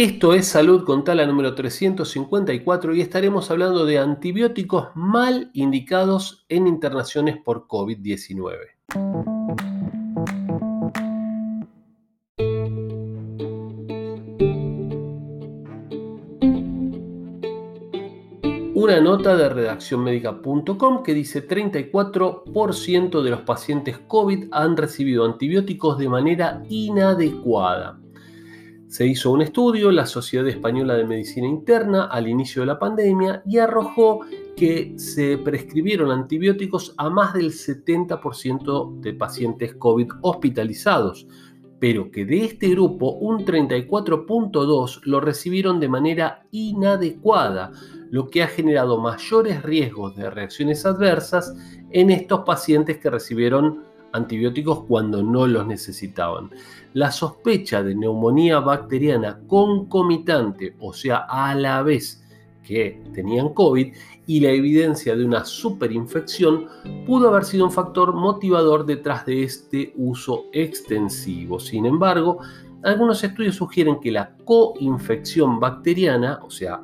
Esto es Salud con Tala número 354 y estaremos hablando de antibióticos mal indicados en internaciones por COVID-19. Una nota de redaccionmedica.com que dice 34% de los pacientes COVID han recibido antibióticos de manera inadecuada. Se hizo un estudio, la Sociedad Española de Medicina Interna, al inicio de la pandemia y arrojó que se prescribieron antibióticos a más del 70% de pacientes COVID hospitalizados, pero que de este grupo un 34.2 lo recibieron de manera inadecuada, lo que ha generado mayores riesgos de reacciones adversas en estos pacientes que recibieron antibióticos cuando no los necesitaban. La sospecha de neumonía bacteriana concomitante, o sea, a la vez que tenían COVID, y la evidencia de una superinfección pudo haber sido un factor motivador detrás de este uso extensivo. Sin embargo, algunos estudios sugieren que la coinfección bacteriana, o sea,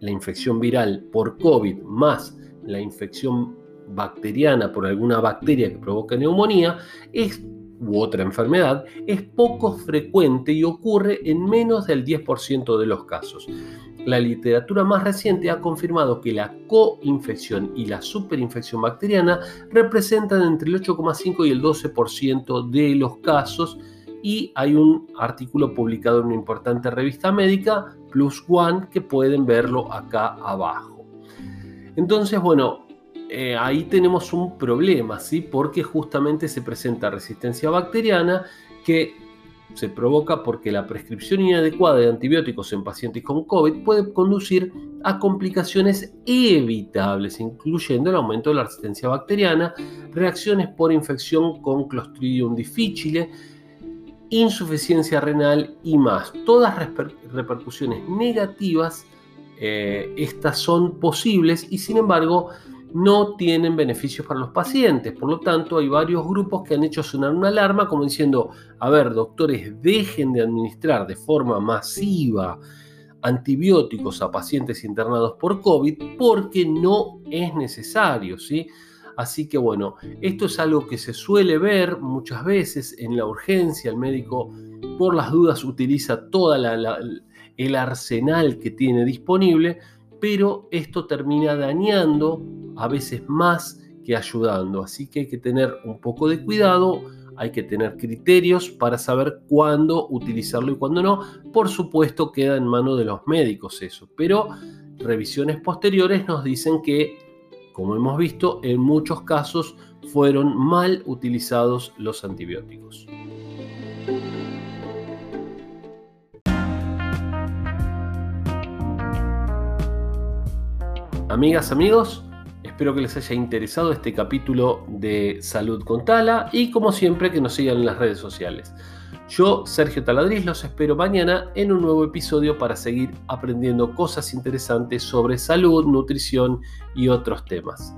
la infección viral por COVID más la infección bacteriana por alguna bacteria que provoca neumonía es, u otra enfermedad es poco frecuente y ocurre en menos del 10% de los casos. La literatura más reciente ha confirmado que la coinfección y la superinfección bacteriana representan entre el 8,5 y el 12% de los casos y hay un artículo publicado en una importante revista médica, Plus One, que pueden verlo acá abajo. Entonces, bueno, eh, ahí tenemos un problema, ¿sí? Porque justamente se presenta resistencia bacteriana que se provoca porque la prescripción inadecuada de antibióticos en pacientes con COVID puede conducir a complicaciones evitables, incluyendo el aumento de la resistencia bacteriana, reacciones por infección con Clostridium difficile, insuficiencia renal y más. Todas repercusiones negativas, eh, estas son posibles y sin embargo no tienen beneficios para los pacientes. Por lo tanto, hay varios grupos que han hecho sonar una alarma como diciendo, a ver, doctores, dejen de administrar de forma masiva antibióticos a pacientes internados por COVID porque no es necesario, ¿sí? Así que bueno, esto es algo que se suele ver muchas veces en la urgencia, el médico por las dudas utiliza todo el arsenal que tiene disponible, pero esto termina dañando a veces más que ayudando. Así que hay que tener un poco de cuidado, hay que tener criterios para saber cuándo utilizarlo y cuándo no. Por supuesto queda en manos de los médicos eso, pero revisiones posteriores nos dicen que, como hemos visto, en muchos casos fueron mal utilizados los antibióticos. Amigas, amigos, Espero que les haya interesado este capítulo de Salud con Tala y como siempre que nos sigan en las redes sociales. Yo, Sergio Taladriz, los espero mañana en un nuevo episodio para seguir aprendiendo cosas interesantes sobre salud, nutrición y otros temas.